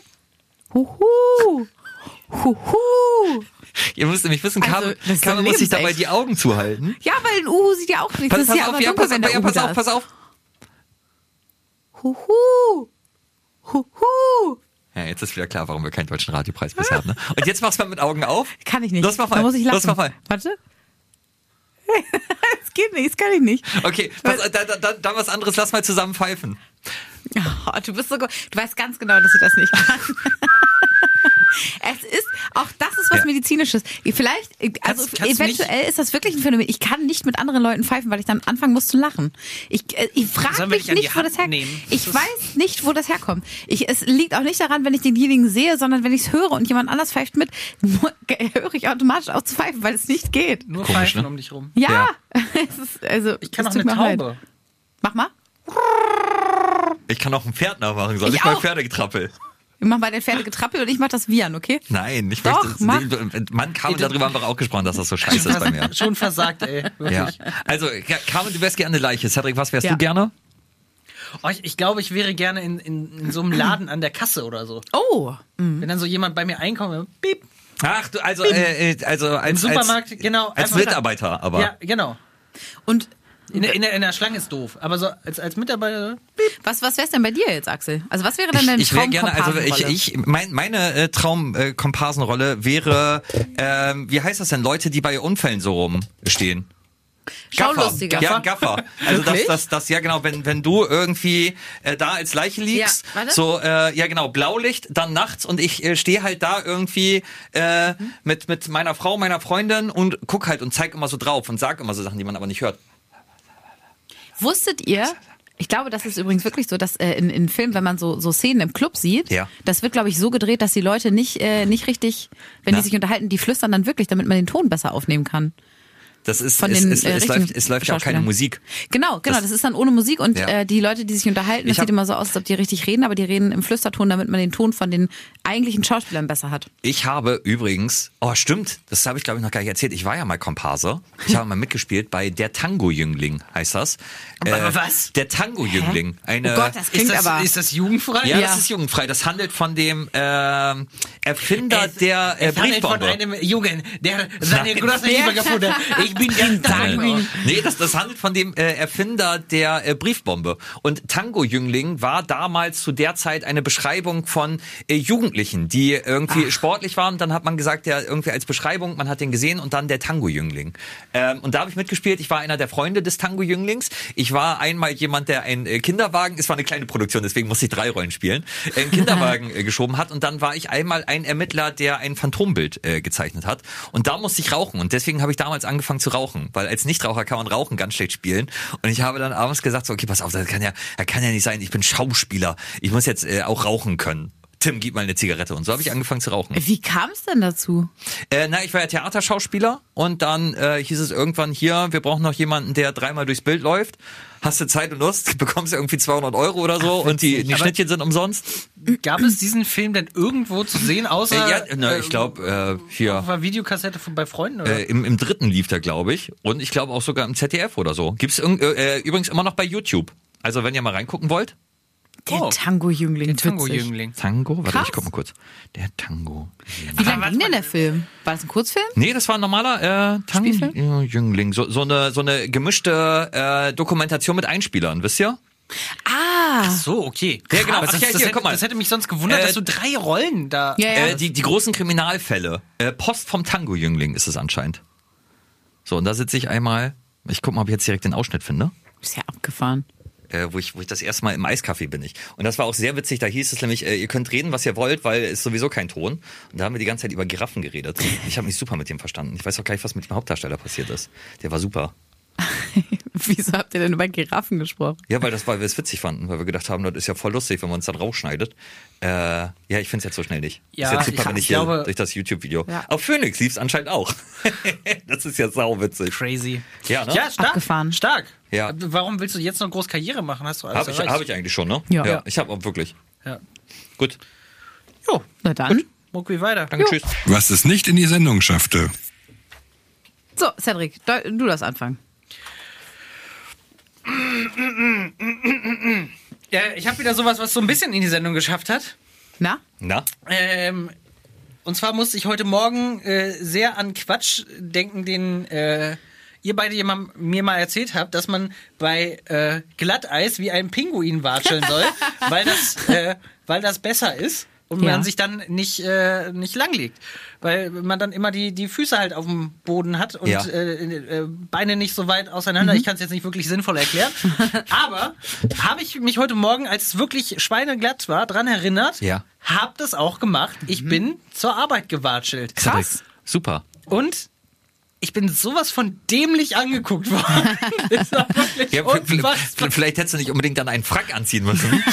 Huhu. Huhu. Ihr müsst nämlich wissen, Also, Carmen, das ist Carmen so muss sich dabei die Augen zuhalten. Ja, weil ein Uhu sieht ja auch nicht. Pass, das ist pass ja auf, aber ja, dunkel, pass, wenn auf, der ja, pass auf, ist. pass auf. Huhu. Huhu. Ja, jetzt ist wieder klar, warum wir keinen deutschen Radiopreis bisher haben. Ne? Und jetzt machst du mal mit Augen auf. Kann ich nicht. Los, mach mal. Da muss ich lachen. Los, mach mal. Warte. Das geht nicht, das kann ich nicht. Okay, was, da, da, da, dann was anderes, lass mal zusammen pfeifen. Oh, du bist so gut. Du weißt ganz genau, dass ich das nicht kann. Es ist, auch das ist was Ja. Medizinisches. Vielleicht, also Kannst- kannst eventuell ist das wirklich ein Phänomen. Ich kann nicht mit anderen Leuten pfeifen, weil ich dann anfangen muss zu lachen. Ich, äh, ich frage mich nicht, wo das herkommt. Ich Das weiß nicht, wo das herkommt. Ich, es liegt auch nicht daran, wenn ich denjenigen sehe, sondern wenn ich es höre und jemand anders pfeift mit, höre ich automatisch auch zu pfeifen, weil es nicht geht. Nur Komisch, Pfeifen ne? um dich rum. Ja, Ja. es ist, also, Ich kann es auch eine mir leid. Taube. Mach mal. Ich kann auch ein Pferd nachmachen. Soll Ich ich, mal. Pferdegetrappel? Wir machen bei den Pferde getrappelt und ich mach das Vian, okay? Nein, ich Doch, möchte. mach. Nee, Mann, Carmen, darüber haben wir auch gesprochen, dass das so scheiße ist bei mir. Schon versagt, ey. Ja. Wirklich. Also, ja, Carmen, du wärst gerne eine Leiche. Cedric, was wärst Ja. du gerne? Oh, ich, ich glaube, ich wäre gerne in, in, in so einem Laden an der Kasse oder so. Oh, Wenn dann so jemand bei mir einkommt, piep, Ach, du, also, äh, äh, also als, im Supermarkt, als, genau. als Mitarbeiter, aber. Ja, genau. und In der, in, der, in der Schlange ist doof, aber so als, als Mitarbeiter, was, was wär's denn bei dir jetzt, Axel? Also was wäre denn Ich, deine ich wäre gerne, also ich, Traumkomparsenrolle? ich mein, meine äh, Traumkomparsenrolle wäre, ähm, wie heißt das denn, Leute, die bei Unfällen so rumstehen. Schaulustiger. Ja, Gaffer. Also das, das, das, ja genau, wenn, wenn du irgendwie äh, da als Leiche liegst, Ja, warte. so, äh, ja genau, Blaulicht, dann nachts und ich äh, stehe halt da irgendwie äh, mit, mit meiner Frau, meiner Freundin und guck halt und zeig immer so drauf und sag immer so Sachen, die man aber nicht hört. Wusstet ihr, ich glaube, das ist übrigens wirklich so, dass äh, in, in Filmen, wenn man so, so Szenen im Club sieht, Ja. das wird, glaube ich, so gedreht, dass die Leute nicht, äh, nicht richtig, wenn Na. die sich unterhalten, die flüstern dann wirklich, damit man den Ton besser aufnehmen kann. Das ist, Von es, den, es, äh, es, richtigen läuft, es läuft ja auch keine. Musik. Genau, genau, Das- das, ist dann ohne Musik und Ja. äh, die Leute, die sich unterhalten, das Ich hab- sieht immer so aus, als ob die richtig reden, aber die reden im Flüsterton, damit man den Ton von den eigentlichen Schauspielern besser hat. Ich habe übrigens, oh stimmt, das habe ich glaube ich noch gar nicht erzählt. Ich war ja mal Komparse. Ich habe mal mitgespielt bei Der Tango-Jüngling, heißt das. Äh, was? Der Tango-Jüngling. Eine, Oh Gott, das klingt Ist das, aber... ist das jugendfrei? ja, Ja. das ist jugendfrei. Das handelt von dem ähm, Erfinder Es- der äh, es handelt von Briefbombe. einem Jungen, der seine Nein. große Liebe gefunden hat. Ich bin der Tango. Nee, das, das handelt von dem äh, Erfinder der äh, Briefbombe. Und Tango-Jüngling war damals zu der Zeit eine Beschreibung von äh, Jugendlichen, die irgendwie sportlich waren. Dann hat man gesagt, ja, irgendwie als Beschreibung, man hat den gesehen und dann der Tango-Jüngling. Ähm, und da habe ich mitgespielt. Ich war einer der Freunde des Tango-Jünglings. Ich war einmal jemand, der einen äh, Kinderwagen, es war eine kleine Produktion, deswegen musste ich drei Rollen spielen, äh, einen Kinderwagen äh, geschoben hat. Und dann war ich einmal ein Ermittler, der ein Phantombild gezeichnet hat. Und da musste ich rauchen. Und deswegen habe ich damals angefangen zu rauchen, weil als Nichtraucher kann man Rauchen ganz schlecht spielen. Und ich habe dann abends gesagt, so, okay, pass auf, das kann ja, das kann ja nicht sein. Ich bin Schauspieler. Ich muss jetzt äh, auch rauchen können. Tim, gib mal eine Zigarette. Und so habe ich angefangen zu rauchen. Wie kam es denn dazu? Äh, na, ich war ja Theaterschauspieler und dann äh, hieß es irgendwann hier, wir brauchen noch jemanden, der dreimal durchs Bild läuft. Hast du Zeit und Lust, bekommst du irgendwie 200 Euro oder so und die, die Schnittchen sind umsonst. Gab es diesen Film denn irgendwo zu sehen, Äh, außer ja, na, ich glaube, äh, hier. auf einer Videokassette von, bei Freunden? Oder? Äh, im, Im dritten lief der, glaube ich. Und ich glaube auch sogar im ZDF oder so. Gibt's äh, äh, übrigens immer noch bei YouTube. Also wenn ihr mal reingucken wollt. Der Oh. Tango-Jüngling. Der. Tango-Jüngling. Tango? Warte, Krass. ich guck mal kurz. Der Tango. Wie lange ging denn der Film? War das ein Kurzfilm? Nee, das war ein normaler äh? Tango-Jüngling. So, so, eine, so eine gemischte äh, Dokumentation mit Einspielern, wisst ihr? Ah, So, okay. Ja, genau. Ach das, ja, das, hier, hätte, guck mal. das hätte mich sonst gewundert, Äh, dass du drei Rollen da. ja, ja. Äh, die, die großen Kriminalfälle. Äh, Post vom Tango-Jüngling ist es anscheinend. So, und da sitze ich einmal. Ich guck mal, ob ich jetzt direkt den Ausschnitt finde. ist ja abgefahren. Äh, wo ich, wo ich das erste Mal im Eiscafé bin ich. Und das war auch sehr witzig, da hieß es nämlich, äh, ihr könnt reden, was ihr wollt, weil es sowieso kein Ton. Und da haben wir die ganze Zeit über Giraffen geredet. Ich habe mich super mit dem verstanden. Ich weiß auch gleich, was mit dem Hauptdarsteller passiert ist. Der war super. Wieso habt ihr denn über Giraffen gesprochen? Ja, weil das, weil wir es witzig fanden, weil wir gedacht haben, das ist ja voll lustig, wenn man uns dann rausschneidet. Äh, ja, ich finde es jetzt so schnell nicht. Ja, ist jetzt super, ich- wenn ich ich hier glaube- durch das YouTube-Video. Ja. Auf Phoenix lief es anscheinend auch. das ist ja sauwitzig. Crazy. Ja, ne? Ja, stark. Abgefahren. Stark. Ja. Warum willst du jetzt noch groß Karriere machen? Hast du alles Habe ich, hab ich eigentlich schon, ne? Ja. ja ich habe auch wirklich. Ja. Gut. Jo, Na dann. Mucki weiter. Danke, tschüss. Was es nicht in die Sendung schaffte. So, Cedric, du du darfst anfangen. Ja, ich habe wieder sowas, was so ein bisschen in die Sendung geschafft hat. Na? Na? Ähm, und zwar musste ich heute Morgen äh, sehr an Quatsch denken, den äh, ihr beide jemand, mir mal erzählt habt, dass man bei äh, Glatteis wie ein Pinguin watscheln soll, weil das, äh, weil das besser ist. Und Ja. man sich dann nicht, äh, nicht langlegt. Weil man dann immer die, die Füße halt auf dem Boden hat und Ja. äh, äh, Beine nicht so weit auseinander. Ich kann es jetzt nicht wirklich sinnvoll erklären. Aber habe ich mich heute Morgen, als es wirklich schweineglatt war, dran erinnert, Ja. hab das auch gemacht. Ich bin zur Arbeit gewatschelt. Krass. Super. Und ich bin sowas von dämlich angeguckt worden. Ja, vielleicht hättest du nicht unbedingt dann einen Frack anziehen müssen.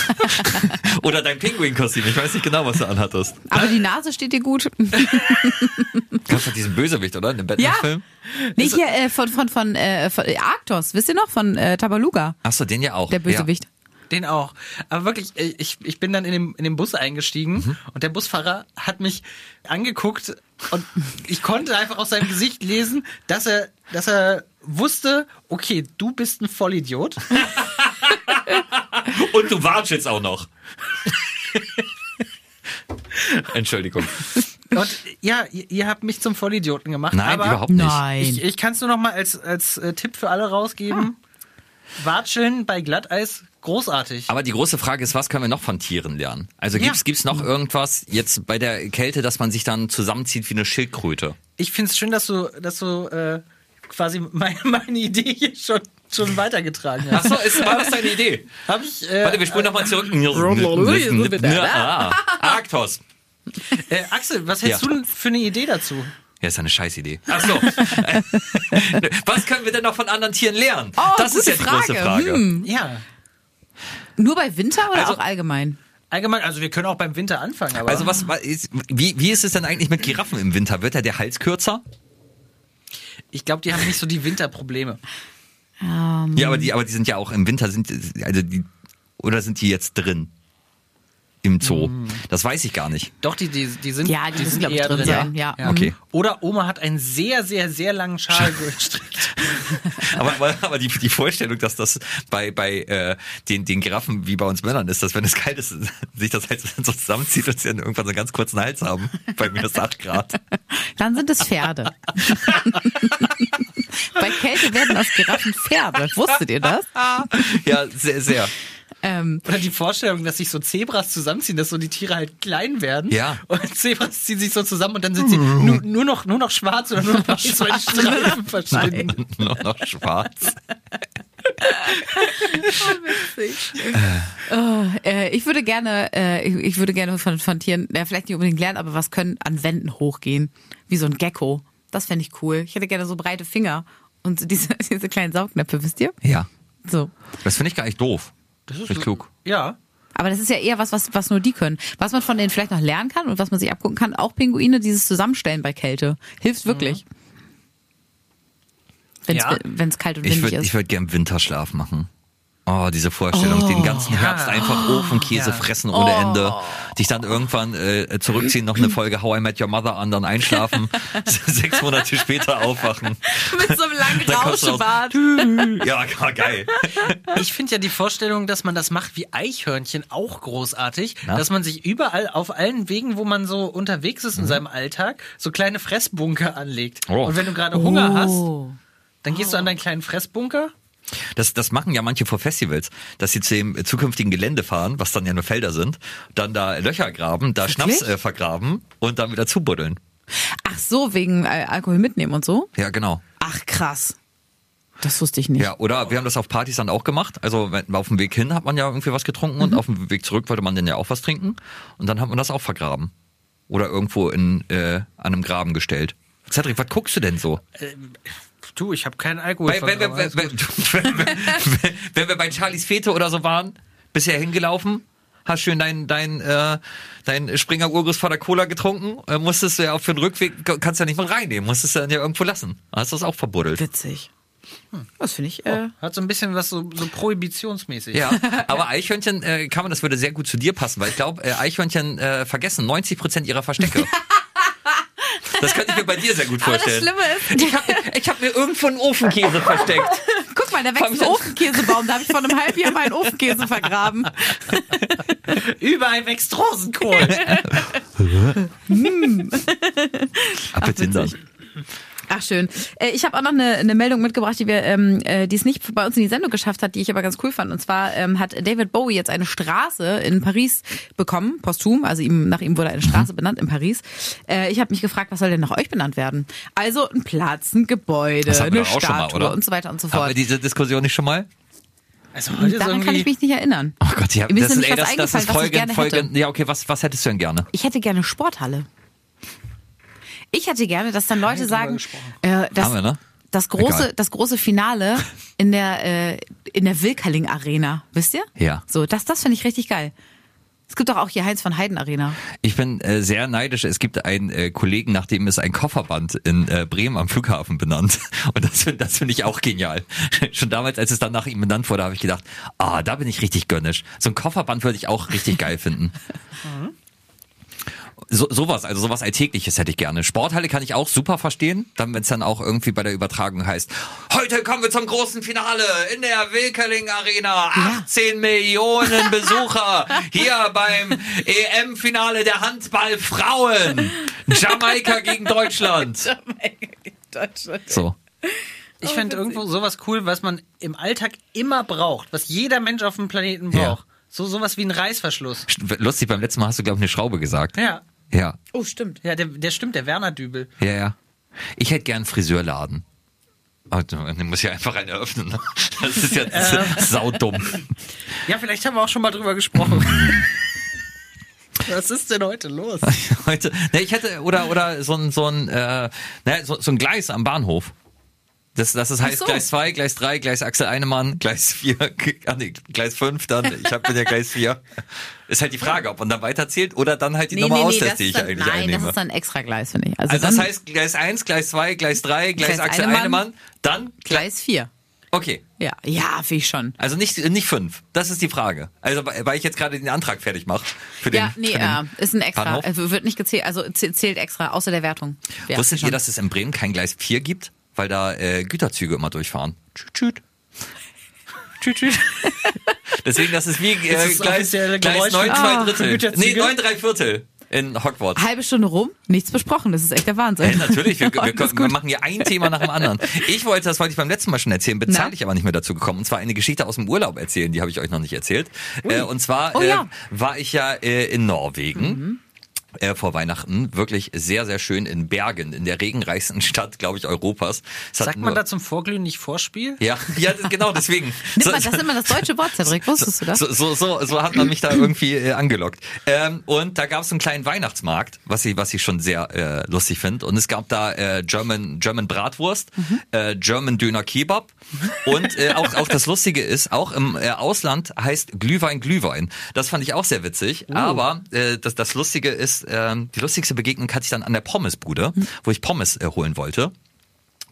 Oder dein Pinguin-Kostüm. Ich weiß nicht genau, was du anhattest. Aber die Nase steht dir gut. Kannst du diesen Bösewicht, oder? In dem Batman-Film? Nee, hier äh, von, von, von, äh, von äh, Arktos, wisst ihr noch? Von äh, Tabaluga, Achso, den ja auch. der Bösewicht. Den auch. Aber wirklich, äh, ich, ich bin dann in den, in den Bus eingestiegen Mhm. und der Busfahrer hat mich angeguckt und ich konnte einfach aus seinem Gesicht lesen, dass er, dass er wusste, okay, du bist ein Vollidiot. Und du watschelst auch noch. Entschuldigung. Und ja, ihr, ihr habt mich zum Vollidioten gemacht. Nein, aber überhaupt nicht. Nein. Ich, ich kann es nur noch mal als, als äh, Tipp für alle rausgeben. Watscheln bei Glatteis, großartig. Aber die große Frage ist, was können wir noch von Tieren lernen? Also gibt's Ja. gibt's noch irgendwas jetzt bei der Kälte, dass man sich dann zusammenzieht wie eine Schildkröte? Ich finde es schön, dass du, dass du äh, quasi meine, meine Idee hier schon, schon weitergetragen hast. Achso, ist war das deine Idee? Hab ich, äh, Warte, wir spulen nochmal zurück. ah, Arktos. äh, Axel, was hättest Ja. du denn für eine Idee dazu? Ja, ist eine Scheißidee. Achso. was können wir denn noch von anderen Tieren lernen? Oh, das ist ja die große Frage. Hm. Ja. Nur bei Winter oder Also- auch allgemein? Allgemein, also wir können auch beim Winter anfangen, aber Also was, was ist, wie, wie ist es denn eigentlich mit Giraffen im Winter? Wird da der Hals kürzer? ich glaube, die haben nicht so die Winterprobleme. Ähm, Ja, aber die, aber die sind ja auch im Winter sind, also die, oder sind die jetzt drin? Im Zoo? Das weiß ich gar nicht. Doch, die, die, die sind, Ja, die müssen, sind ich, eher drin sein, ja. Okay. Oder Oma hat einen sehr, sehr, sehr langen Schal gestrickt. Aber, aber, aber die, die Vorstellung, dass das bei, bei äh, den, den Giraffen wie bei uns Männern ist, dass wenn es kalt ist, sich das halt so zusammenzieht und sie dann irgendwann so einen ganz kurzen Hals haben, bei minus 8 Grad. Dann sind es Pferde. bei Kälte werden aus Giraffen Pferde. Wusstet ihr das? Ja, sehr, sehr. Ähm, Oder die Vorstellung, dass sich so Zebras zusammenziehen, dass so die Tiere halt klein werden. Ja. Und Zebras ziehen sich so zusammen und dann sind sie nur, nur, noch, nur noch schwarz oder nur noch weiß, weil die Streifen verschwinden. Nur noch schwarz. oh, äh, ich würde gerne, äh, ich, ich würde gerne von, von Tieren, ja, vielleicht nicht unbedingt lernen, aber was können an Wänden hochgehen? Wie so ein Gecko. Das fände ich cool. Ich hätte gerne so breite Finger und diese, diese kleinen Saugnäpfe, wisst ihr? Ja. So. Das finde ich gar nicht doof. Das ist klug. Ja. Aber das ist ja eher was, was, was nur die können. Was man von denen vielleicht noch lernen kann und was man sich abgucken kann, auch Pinguine, dieses Zusammenstellen bei Kälte. Hilft wirklich. Wenn es Ja. kalt und Ich windig würde ich ist. würd gern Winterschlaf machen. Oh, diese Vorstellung, den ganzen Herbst einfach Ofenkäse Ja. fressen ohne Ende. Dich dann irgendwann äh, zurückziehen, noch eine Folge How I Met Your Mother an, dann einschlafen, sechs Monate später aufwachen. Mit so einem langen. Rauschebart. Ja, gar geil. Ich finde ja die Vorstellung, dass man das macht wie Eichhörnchen auch großartig, Na? dass man sich überall auf allen Wegen, wo man so unterwegs ist in seinem Alltag, so kleine Fressbunker anlegt. Oh. Und wenn du gerade Hunger Oh. hast, dann gehst du an deinen kleinen Fressbunker. Das, das machen ja manche vor Festivals, dass sie zu dem zukünftigen Gelände fahren, was dann ja nur Felder sind, dann da Löcher graben, da Wirklich? Schnaps äh, vergraben und dann wieder zubuddeln. Ach so, wegen äh, Alkohol mitnehmen und so? Ja, genau. Ach krass. Das wusste ich nicht. Ja, oder wir haben das auf Partys dann auch gemacht. Also wenn, auf dem Weg hin hat man ja irgendwie was getrunken Mhm. und auf dem Weg zurück wollte man dann ja auch was trinken. Und dann hat man das auch vergraben. Oder irgendwo in, äh, an einem Graben gestellt. Cedric, was guckst du denn so? Du, ich habe keinen Alkohol. Weil, wenn, wir, wenn, wenn, wenn, wenn, wenn wir bei Charlies Fete oder so waren, bisher hingelaufen, hast schön dein, dein, äh, dein Springer Urgus vor der Cola getrunken, äh, musstest du ja auch für den Rückweg, kannst ja nicht mal reinnehmen, musstest du dann ja irgendwo lassen. Hast du das auch verbuddelt. Witzig. Das finde ich. Äh, Hat so ein bisschen was so, so prohibitionsmäßig. Ja, aber Eichhörnchen äh, kann man, das würde sehr gut zu dir passen, weil ich glaube, äh, Eichhörnchen äh, vergessen 90 Prozent ihrer Verstecke. Das könnte ich mir bei dir sehr gut aber das vorstellen. Schlimme ist, ich habe ich hab mir irgendwo einen Ofenkäse versteckt. guck mal, da wächst ein Ofenkäsebaum. Da habe ich vor einem halben Jahr meinen Ofenkäse vergraben. Überall wächst Rosenkohl. Appelsinter. Ach schön. Äh, ich habe auch noch eine, eine Meldung mitgebracht, die wir, ähm, äh, die es nicht bei uns in die Sendung geschafft hat, die ich aber ganz cool fand. Und zwar ähm, hat David Bowie jetzt eine Straße in Paris bekommen, posthum. Also ihm, nach ihm wurde eine Straße Mhm. benannt in Paris. Äh, ich habe mich gefragt, was soll denn nach euch benannt werden? Also ein Platz, ein Gebäude, Das hatten wir eine doch auch schon mal, Statue oder? und so weiter und so Haben fort. wir diese Diskussion nicht schon mal? Also Daran kann ich mich nicht erinnern. Oh Gott, ja, das, ist, ey, was das, das ist eingefallen, was ich Folge, gerne Folge, hätte. ja, okay, was, was hättest du denn gerne? Ich hätte gerne Sporthalle. Ich hätte gerne, dass dann Leute sagen, äh, dass wir, ne? das große, Egal. das große Finale in der äh, in der Wilkerling Arena, wisst ihr? Ja. So, das, das finde ich richtig geil. Es gibt doch auch hier Heinz von Heiden Arena. Ich bin äh, sehr neidisch. Es gibt einen äh, Kollegen, nach dem ist ein Kofferband in äh, Bremen am Flughafen benannt. Und das finde das finde ich auch genial. Schon damals, als es dann nach ihm benannt wurde, habe ich gedacht, ah, da bin ich richtig gönnisch. So ein Kofferband würde ich auch richtig geil finden. So, sowas, also sowas Alltägliches hätte ich gerne. Sporthalle kann ich auch super verstehen, dann wenn es dann auch irgendwie bei der Übertragung heißt, heute kommen wir zum großen Finale in der Wilkerling Arena, 18 Millionen Besucher hier beim EM-Finale der Handball-Frauen, Jamaika gegen Deutschland. So. Ich fände irgendwo sowas cool, was man im Alltag immer braucht, was jeder Mensch auf dem Planeten Ja. So sowas wie ein Reißverschluss. Lustig, beim letzten Mal hast du, glaube ich, eine Schraube gesagt. Ja. Ja, Oh, stimmt. Ja, der, der stimmt, der Werner Dübel. ja, ja. Ich hätte gern einen Friseurladen. Aber dann muss ja einfach einen eröffnen. ne? Das ist ja saudumm. Ja, vielleicht haben wir auch schon mal drüber gesprochen. Was ist denn heute los? Heute, ne, ich hätte, oder, oder so ein, so ein, äh, ne, so, so ein Gleis am Bahnhof. Das, das ist, heißt so. Gleis 2, Gleis 3, Gleis Axel Einemann, Gleis 4, ah, nee, Gleis 5 dann, ich hab, bin ja Gleis 4. Ist halt die Frage, ob man dann weiterzählt oder dann halt die Nummer auslässt, das die ist ich dann, eigentlich nein, einnehme. das ist dann extra Gleis, finde ich. Also, also das heißt Gleis 1, Gleis 2, Gleis 3, Gleis, Gleis Axel Einemann. Einemann, dann, Gleis 4. okay. Ja, ja, finde ich schon. Also nicht, nicht fünf. Das ist die Frage. Also, weil ich jetzt gerade den Antrag fertig mache. Für den, Ja, nee, für ja, ist ein extra. Bahnhof. Also wird nicht gezählt, also zäh- zählt extra, außer der Wertung. Ja, Wusstet schon. ihr, dass es in Bremen kein Gleis 4 gibt? Weil da äh, Güterzüge immer durchfahren. Tschüt, tschüt. Tschüt, tschüt. Deswegen, das ist wie äh, Ist das Gleis, offizielle Gleis Geräusch 9, für- 2 Ah, für Drittel. Nee, 9, 3 Viertel in Hogwarts. Halbe Stunde rum, nichts besprochen. Das ist echt der Wahnsinn. Ja, natürlich, wir, wir, Alles können, wir machen hier ein Thema nach dem anderen. Ich wollte, das wollte ich beim letzten Mal schon erzählen, bin Na? zeitlich aber nicht mehr dazu gekommen. Und zwar eine Geschichte aus dem Urlaub erzählen, die habe ich euch noch nicht erzählt. Äh, und zwar Oh äh, ja. Mhm. war ich ja äh, in Norwegen. Äh, vor Weihnachten wirklich sehr, sehr schön in Bergen, in der regenreichsten Stadt, glaube ich, Europas. Es Sagt man da zum Vorglühen nicht Vorspiel? Ja, ja, genau, deswegen. Nimmt man, das ist immer das deutsche Wort, Cedric. Wusstest du das? So, so, so, so hat man mich da irgendwie äh, angelockt. Ähm, und da gab es einen kleinen Weihnachtsmarkt, was ich, was ich schon sehr äh, lustig finde. Und es gab da äh, German, German Bratwurst, äh, German Döner Kebab. Und äh, auch, auch das Lustige ist, auch im äh, Ausland heißt Glühwein Glühwein. Das fand ich auch sehr witzig. Aber äh, das, das Lustige ist, ähm, die lustigste Begegnung hatte ich dann an der Pommesbude, wo ich Pommes äh, holen wollte.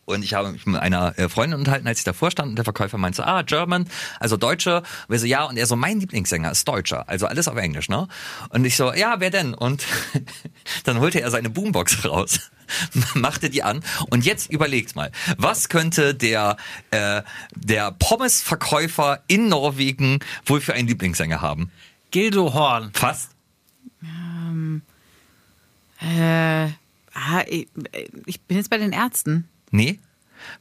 Und ich habe mich mit einer äh, Freundin unterhalten, als ich davor stand und der Verkäufer meinte so, ah, German, also Deutsche. Und wir so, ja, und er so, mein Lieblingssänger ist Deutscher, also alles auf Englisch, ne? Und ich so, ja, wer denn? Und dann holte er seine Boombox raus, machte die an und jetzt überlegt mal, was könnte der, äh, der Pommesverkäufer in Norwegen wohl für einen Lieblingssänger haben? Gildo Horn. Fast? Äh, ah, ich, bin jetzt bei den Ärzten. Nee?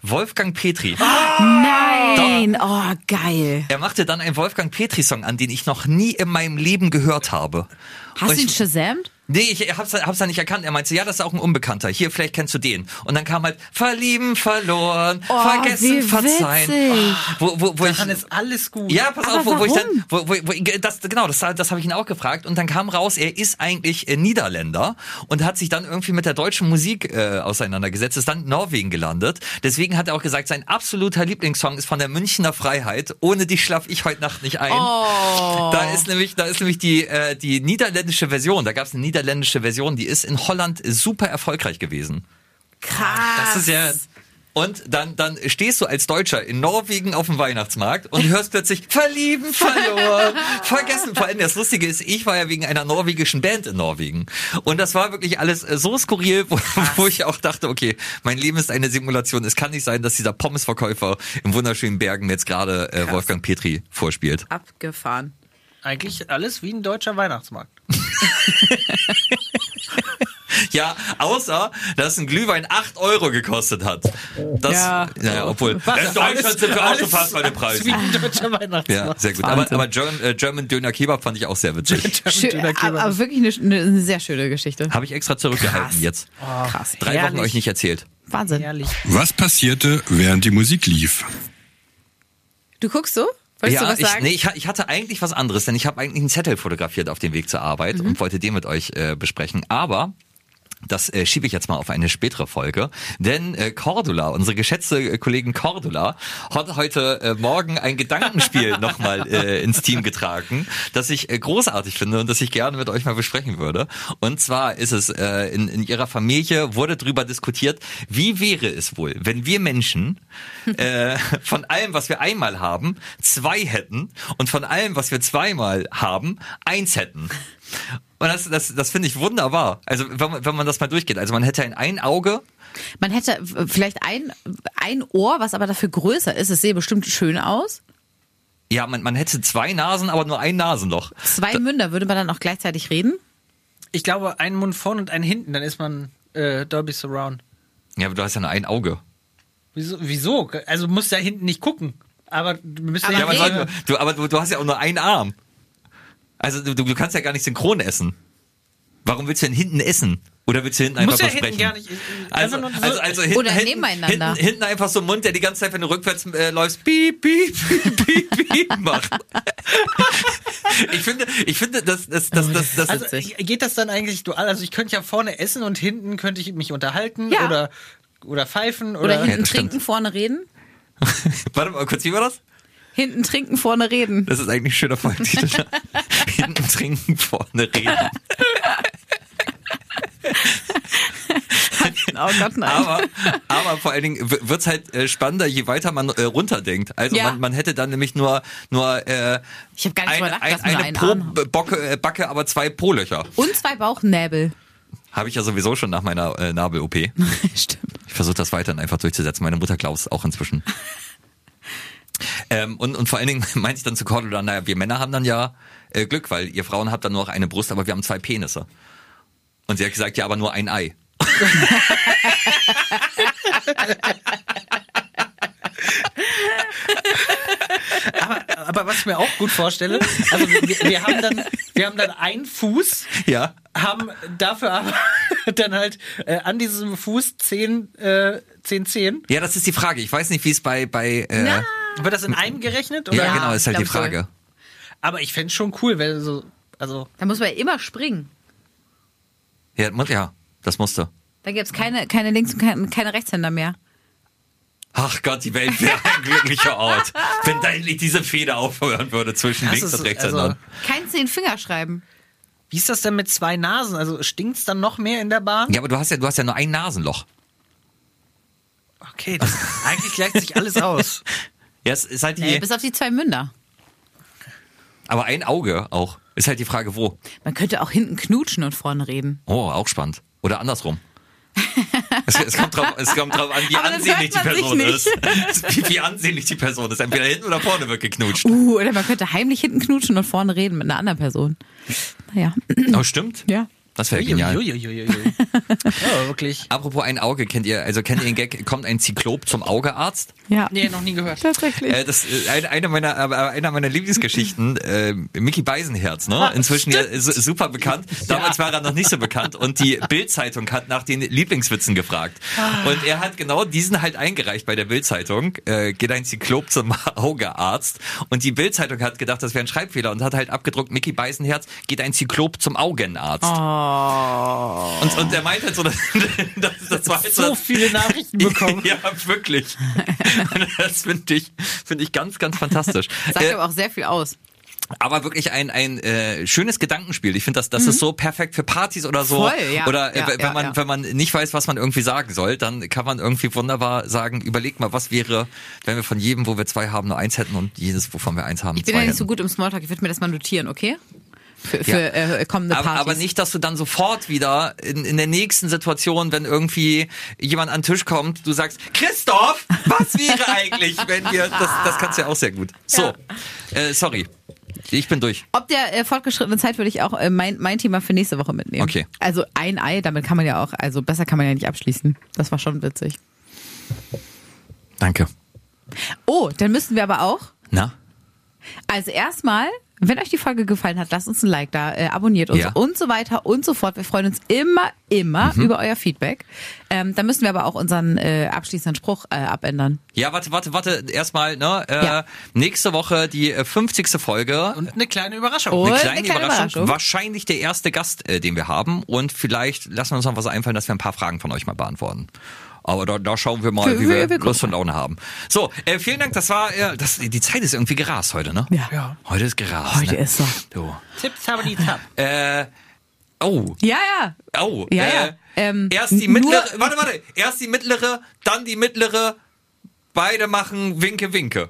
Wolfgang Petri. Nein! Oh, geil. Er machte dann einen Wolfgang Petri-Song an, den ich noch nie in meinem Leben gehört habe. Hast du ihn shazamt? Nee, ich hab's, hab's da nicht erkannt. Er meinte, ja, das ist auch ein Unbekannter. Hier, vielleicht kennst du den. Und dann kam halt Verlieben, verloren, Oh, vergessen, wie verzeihen. witzig. Wo, wo, wo ich, Daran ist alles gut. ja, pass Aber auf, wo, wo ich dann, warum? wo, wo, wo, das, genau, das, das habe ich ihn auch gefragt. Und dann kam raus, er ist eigentlich äh, Niederländer und hat sich dann irgendwie mit der deutschen Musik äh, auseinandergesetzt, ist dann in Norwegen gelandet. Deswegen hat er auch gesagt, sein absoluter Lieblingssong ist von der Münchner Freiheit. Ohne dich schlaf ich heute Nacht nicht ein. Oh. Da ist nämlich, da ist nämlich die, äh, die niederländische Version. Da gab es eine niederländische Version, die ist in Holland super erfolgreich gewesen. Krass. Das ist ja. Und dann, dann stehst du als Deutscher in Norwegen auf dem Weihnachtsmarkt und hörst plötzlich verlieben, verloren, vergessen. Vor allem das Lustige ist, ich war ja wegen einer norwegischen Band in Norwegen. Und das war wirklich alles äh, so skurril, wo, wo ich auch dachte, okay, mein Leben ist eine Simulation. Es kann nicht sein, dass dieser Pommesverkäufer im wunderschönen Bergen jetzt gerade äh, Wolfgang Petri vorspielt. Abgefahren. Eigentlich alles wie ein deutscher Weihnachtsmarkt. Ja, außer, dass ein Glühwein 8 Euro gekostet hat. Das, Ja. naja, obwohl, Was? in Deutschland sind wir auch schon fast bei den Preisen. Wie ein deutscher Weihnachtsmann. Ja, sehr gut. Aber, aber German, äh, German Döner Kebab fand ich auch sehr witzig. Schön, Döner Kebab. aber, wirklich eine, eine sehr schöne Geschichte. Habe ich extra zurückgehalten jetzt. Krass. Drei Wochen euch nicht erzählt. Wahnsinn. Herrlich. Was passierte, während die Musik lief? Du guckst so? Wolltest du ja, was ich, sagen? nee, ich, ich hatte eigentlich was anderes, denn ich habe eigentlich einen Zettel fotografiert auf dem Weg zur Arbeit Mhm. und wollte den mit euch äh, besprechen. Aber das äh, schiebe ich jetzt mal auf eine spätere Folge, denn äh, Cordula, unsere geschätzte äh, Kollegin Cordula, hat heute äh, Morgen ein Gedankenspiel nochmal äh, ins Team getragen, das ich äh, großartig finde und das ich gerne mit euch mal besprechen würde. Und zwar ist es äh, in, in ihrer Familie wurde drüber diskutiert, wie wäre es wohl, wenn wir Menschen äh, von allem, was wir einmal haben, zwei hätten und von allem, was wir zweimal haben, eins hätten. Und das, das, das finde ich wunderbar. Also wenn man, wenn man das mal durchgeht. Also man hätte in ein Auge, Man hätte äh, vielleicht ein, ein Ohr, was aber dafür größer ist. Es sehe bestimmt schön aus. ja, man, man hätte zwei Nasen, aber nur ein Nasenloch. Zwei Münder, würde man dann auch gleichzeitig reden? Ich glaube, einen Mund vorne und einen hinten, dann ist man äh, Dolby Surround. Ja, aber du hast ja nur ein Auge. Wieso? Wieso? Also du musst ja hinten nicht gucken. Aber du Aber ja, aber, du, aber du, du hast ja auch nur einen Arm. Also du, du kannst ja gar nicht synchron essen. Warum willst du denn hinten essen? Oder willst du hinten einfach Muss ja so hinten gar nicht- äh, Also, einfach nur so- also, also hinten, Oder hinten, nebeneinander. Hinten, hinten einfach so ein Mund, der die ganze Zeit, wenn du rückwärts äh, läufst, piep, piep, piep, piep, piep macht. ich finde, ich finde, das, das, das, das, das, Also witzig. geht das dann eigentlich dual? Also ich könnte ja vorne essen und hinten könnte ich mich unterhalten Ja. oder oder pfeifen Oder, oder, hinten stimmt. trinken, vorne reden? warte mal kurz, wie war das? Hinten trinken, vorne reden. Das ist eigentlich ein schöner Folgentitel. hinten trinken, vorne reden. Oh Gott, nein. Aber, aber vor allen Dingen w- wird's halt äh, spannender, je weiter man äh, runterdenkt. Also Ja. man, man hätte dann nämlich nur nur äh, Ich hab gar nicht ein, drüber nachgedacht, ein, eine einen pro Arm hat. B- Bocke, äh, Backe, aber zwei Po-Löcher. Und zwei Bauchnäbel. Habe ich ja sowieso schon nach meiner äh, Nabel-OP. Stimmt. Ich versuche das weiterhin einfach durchzusetzen. Meine Mutter glaubt es auch inzwischen. ähm, und, und vor allen Dingen meinte ich dann zu Cordula, naja, wir Männer haben dann ja äh, Glück, weil ihr Frauen habt dann nur noch eine Brust, aber wir haben zwei Penisse. Und sie hat gesagt, ja, aber nur ein Ei. aber was ich mir auch gut vorstelle, also wir, wir haben dann wir haben dann einen Fuß, Ja. haben dafür aber dann halt äh, an diesem Fuß zehn äh, zehn Zehen. Ja, das ist die Frage. Ich weiß nicht, wie es bei, bei äh, Wird das in einem gerechnet? Oder? ja, genau, ist halt die Frage. Aber ich fände schon cool, wenn so also Da muss man ja immer springen. Ja, ja, das musste. Da gibt's keine, keine Links- und keine, keine Rechtshänder mehr. Ach Gott, die Welt wäre ein glücklicher Ort. Wenn da endlich diese Feder aufhören würde zwischen Das links ist- und rechts. also- Kein zehn Finger schreiben. wie ist das denn mit zwei Nasen? Also stinkt's dann noch mehr in der Bahn? ja, aber du hast ja, du hast ja nur ein Nasenloch. Okay, das, eigentlich gleicht sich alles aus. Ja, es ist halt die, Äh, bis auf die zwei Münder. aber ein Auge auch. Ist halt die Frage, wo. Man könnte auch hinten knutschen und vorne reden. Oh, auch spannend. Oder andersrum. es, es, kommt drauf, es kommt drauf an, wie Aber ansehnlich die Person ist. Wie, wie ansehnlich die Person ist. Entweder hinten oder vorne wird geknutscht. Uh, oder man könnte heimlich hinten knutschen und vorne reden mit einer anderen Person. Naja. Oh, stimmt. Ja. Das wäre genial. Uiuiuiui. Ja, wirklich. Apropos ein Auge, kennt ihr, also kennt ihr den Gag, kommt ein Zyklop zum Augearzt? Ja. Nee, noch nie gehört. Tatsächlich. Äh, das ist eine, eine meiner aber einer meiner Lieblingsgeschichten, äh, Mickey Beisenherz, ne? Inzwischen ja su- super bekannt. Damals war er noch nicht so bekannt und die Bild-Zeitung hat nach den Lieblingswitzen gefragt. Und er hat genau diesen halt eingereicht bei der Bild-Zeitung. Äh, geht ein Zyklop zum Augearzt und die Bild-Zeitung hat gedacht, das wäre ein Schreibfehler und hat halt abgedruckt Mickey Beisenherz geht ein Zyklop zum Augenarzt. Und, und er meint halt so, dass, das, das war halt So so viele Nachrichten bekommen. ja, wirklich. Das finde ich, finde ich ganz, ganz fantastisch. Sagt Äh, aber auch sehr viel aus. aber wirklich ein, ein äh, schönes Gedankenspiel. Ich finde, das, das ist so perfekt für Partys oder so. Mhm. Voll, ja. Oder äh, Ja, wenn ja, man, ja. wenn man nicht weiß, was man irgendwie sagen soll, dann kann man irgendwie wunderbar sagen, überleg mal, was wäre, wenn wir von jedem, wo wir zwei haben, nur eins hätten und jedes, wovon wir eins haben, Ich bin ja nicht hätten. so gut im Smalltalk. Ich würde mir das mal notieren, okay? Für, für Ja. äh, kommende aber, Partys. aber nicht, dass du dann sofort wieder in, in der nächsten Situation, wenn irgendwie jemand an den Tisch kommt, du sagst, Christoph, was wäre eigentlich, wenn wir, das, das kannst du ja auch sehr gut. So, äh, sorry. Ich bin durch. Ob der äh, fortgeschrittene Zeit würde ich auch äh, mein, mein Thema für nächste Woche mitnehmen. Okay. Also ein Ei, damit kann man ja auch, also besser kann man ja nicht abschließen. Das war schon witzig. Danke. Oh, dann müssen wir aber auch, Na? also erstmal, wenn euch die Folge gefallen hat, lasst uns ein Like da, äh, abonniert uns Ja. und so weiter und so fort. Wir freuen uns immer, immer Mhm. über euer Feedback. Ähm, dann müssen wir aber auch unseren äh, abschließenden Spruch äh, abändern. Ja, warte, warte, warte. Erstmal, ne? Äh, Ja. Nächste Woche die äh, 50. Folge. Und eine kleine Überraschung. Oh. eine Und kleine, eine kleine Überraschung. Überraschung. Wahrscheinlich der erste Gast, äh, den wir haben. Und vielleicht lassen wir uns noch was einfallen, dass wir ein paar Fragen von euch mal beantworten. Aber da, da schauen wir mal, wie wir- wir, Lust und Laune haben. So, äh, vielen Dank. Das war, äh, das, die Zeit ist irgendwie gerast heute, ne? Ja. Ja. Heute ist gerast. Heute ne? ist so. Du. Tipps haben die Tab. Äh, oh. Ja, ja. Oh, Ja, äh, ja. Ähm, erst die mittlere, warte, warte, erst die mittlere, dann die mittlere, beide machen Winke, Winke.